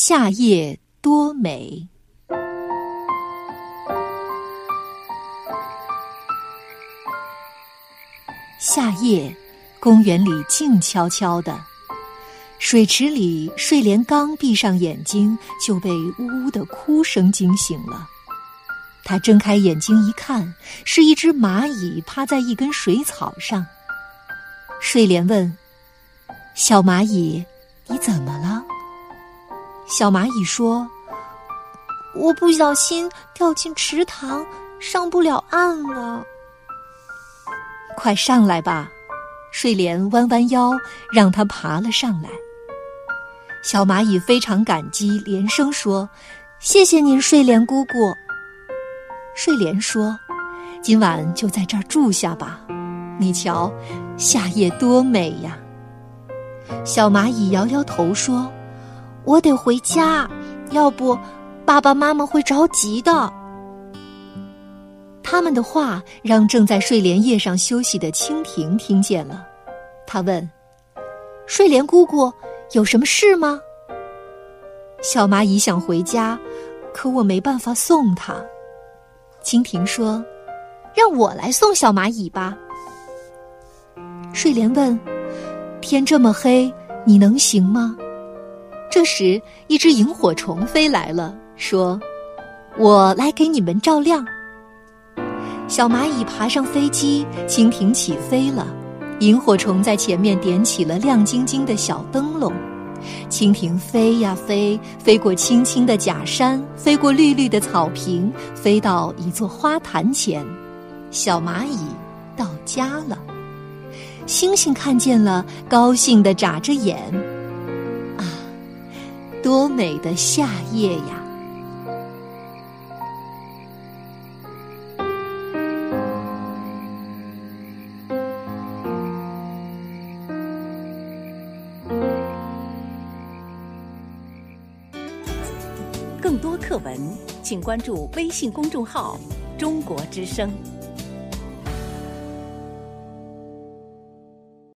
夏夜多美。夏夜，公园里静悄悄的。水池里，睡莲刚闭上眼睛，就被呜呜的哭声惊醒了。他睁开眼睛一看，是一只蚂蚁趴在一根水草上。睡莲问：“小蚂蚁，你怎么了？”小蚂蚁说：“我不小心掉进池塘，上不了岸了。”快上来吧！睡莲弯弯腰，让它爬了上来。小蚂蚁非常感激，连声说：“谢谢您，睡莲姑姑。”睡莲说：“今晚就在这儿住下吧，你瞧，夏夜多美呀。”小蚂蚁摇摇头说：“我得回家，要不爸爸妈妈会着急的。”他们的话让正在睡莲叶上休息的蜻蜓听见了，他问：“睡莲姑姑有什么事吗？”小蚂蚁想回家，可我没办法送它。蜻蜓说：“让我来送小蚂蚁吧。”睡莲问：“天这么黑，你能行吗？”这时，一只萤火虫飞来了，说：“我来给你们照亮。”小蚂蚁爬上飞机，蜻蜓起飞了。萤火虫在前面点起了亮晶晶的小灯笼。蜻蜓飞呀飞，飞过青青的假山，飞过绿绿的草坪，飞到一座花坛前。小蚂蚁到家了。星星看见了，高兴地眨着眼。多美的夏夜呀！更多课文，请关注微信公众号“中国之声”。